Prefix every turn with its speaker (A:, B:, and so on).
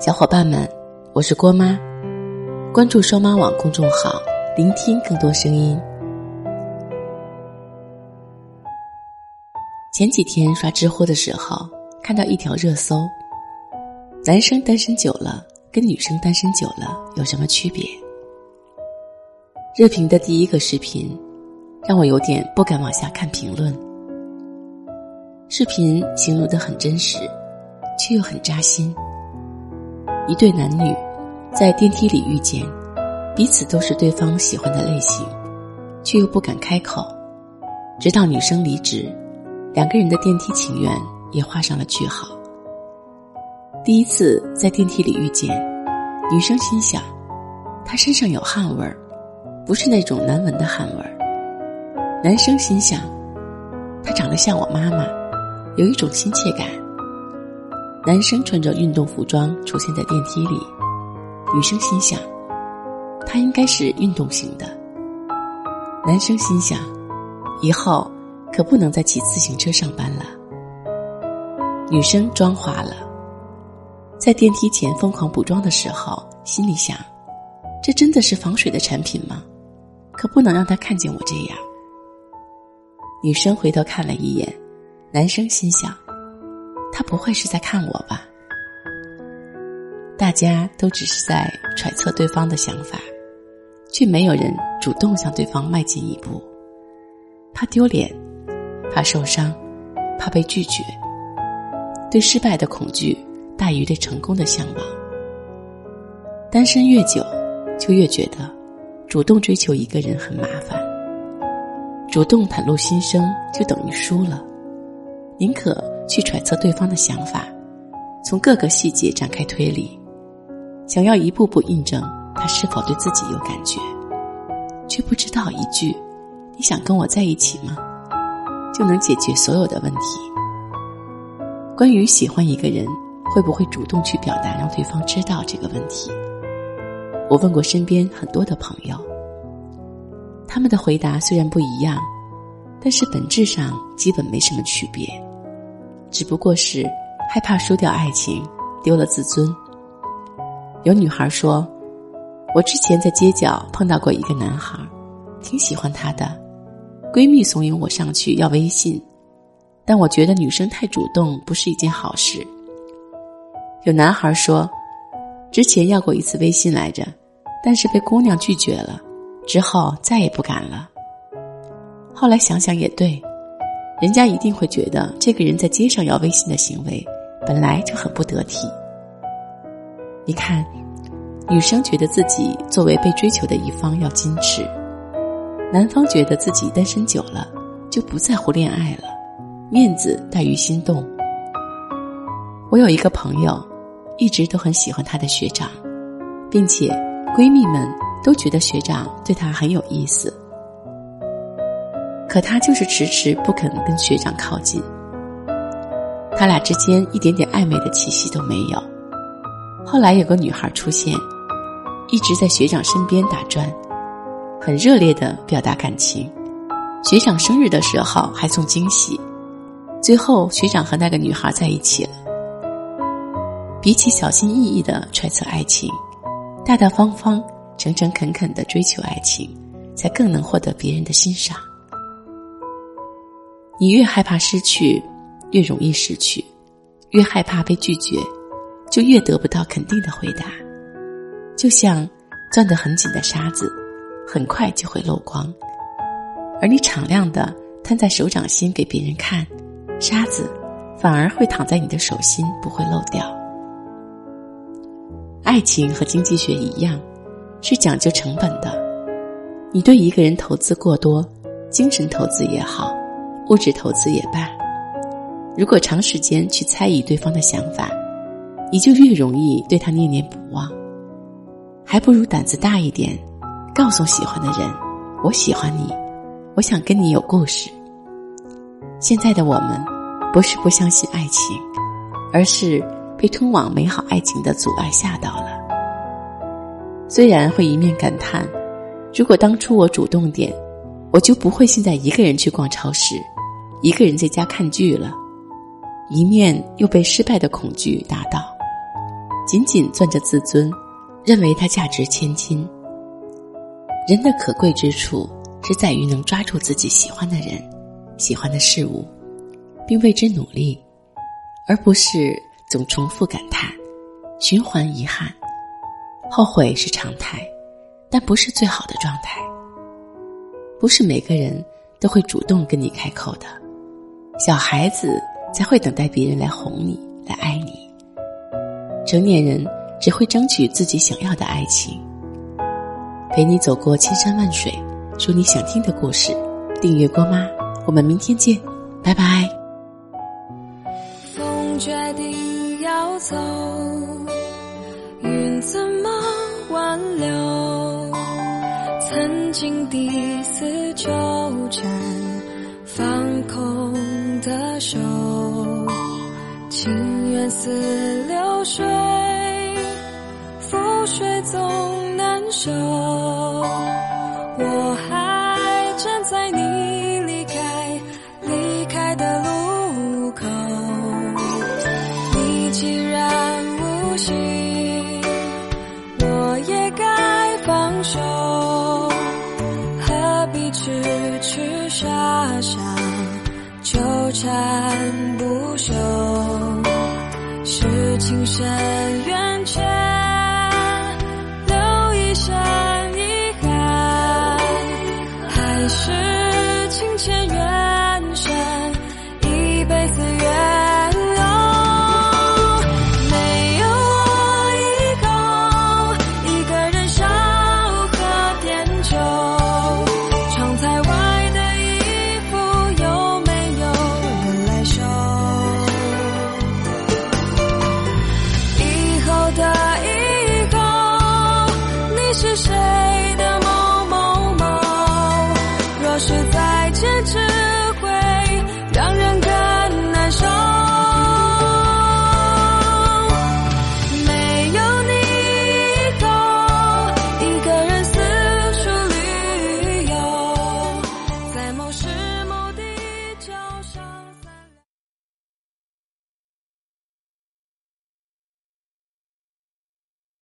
A: 小伙伴们，我是郭妈，关注双妈网公众号，聆听更多声音。前几天刷知乎的时候，看到一条热搜：男生单身久了跟女生单身久了有什么区别？热评的第一个视频让我有点不敢往下看评论。视频形容的很真实，却又很扎心。一对男女在电梯里遇见，彼此都是对方喜欢的类型，却又不敢开口。直到女生离职，两个人的电梯情缘也画上了句号。第一次在电梯里遇见，女生心想，他身上有汗味儿，不是那种难闻的汗味儿。男生心想，他长得像我妈妈，有一种亲切感。男生穿着运动服装出现在电梯里，女生心想，他应该是运动型的。男生心想，以后可不能再骑自行车上班了。女生妆花了，在电梯前疯狂补妆的时候，心里想，这真的是防水的产品吗？可不能让他看见我这样。女生回头看了一眼，男生心想。他不会是在看我吧？大家都只是在揣测对方的想法，却没有人主动向对方迈进一步。怕丢脸，怕受伤，怕被拒绝。对失败的恐惧大于对成功的向往。单身越久，就越觉得主动追求一个人很麻烦。主动袒露心声，就等于输了。宁可。去揣测对方的想法，从各个细节展开推理，想要一步步印证他是否对自己有感觉，却不知道一句“你想跟我在一起吗”，就能解决所有的问题。关于喜欢一个人会不会主动去表达，让对方知道这个问题，我问过身边很多的朋友，他们的回答虽然不一样，但是本质上基本没什么区别。只不过是害怕输掉爱情，丢了自尊。有女孩说：“我之前在街角碰到过一个男孩，挺喜欢他的，闺蜜怂恿我上去要微信，但我觉得女生太主动不是一件好事。”有男孩说：“之前要过一次微信来着，但是被姑娘拒绝了，之后再也不敢了。”后来想想也对。人家一定会觉得这个人在街上要微信的行为本来就很不得体。你看，女生觉得自己作为被追求的一方要矜持，男方觉得自己单身久了就不在乎恋爱了，面子大于心动。我有一个朋友，一直都很喜欢他的学长，并且闺蜜们都觉得学长对她很有意思。可他就是迟迟不肯跟学长靠近，他俩之间一点点暧昧的气息都没有。后来有个女孩出现，一直在学长身边打转，很热烈的表达感情。学长生日的时候还送惊喜，最后学长和那个女孩在一起了。比起小心翼翼的揣测爱情，大大方方、诚诚恳恳的追求爱情，才更能获得别人的欣赏。你越害怕失去，越容易失去；越害怕被拒绝，就越得不到肯定的回答。就像攥得很紧的沙子，很快就会漏光；而你敞亮的摊在手掌心给别人看，沙子反而会躺在你的手心，不会漏掉。爱情和经济学一样，是讲究成本的。你对一个人投资过多，精神投资也好。物质投资也罢，如果长时间去猜疑对方的想法，你就越容易对他念念不忘。还不如胆子大一点，告诉喜欢的人：“我喜欢你，我想跟你有故事。”现在的我们，不是不相信爱情，而是被通往美好爱情的阻碍吓到了。虽然会一面感叹：“如果当初我主动点，我就不会现在一个人去逛超市。”一个人在家看剧了，一面又被失败的恐惧打倒，紧紧攥着自尊，认为它价值千金。人的可贵之处，是在于能抓住自己喜欢的人、喜欢的事物，并为之努力，而不是总重复感叹、循环遗憾。后悔是常态，但不是最好的状态。不是每个人都会主动跟你开口的，小孩子才会等待别人来哄你、来爱你。成年人只会争取自己想要的爱情。陪你走过千山万水，说你想听的故事。订阅郭妈，我们明天见，拜拜。
B: 风决定要走，云怎么挽留？曾经第四纠缠，放空手，情缘似流水，覆水总难收。我还站在你离开离开的路口，你既然无心，我也该放手，何必痴痴傻傻纠缠不休？是情深。say that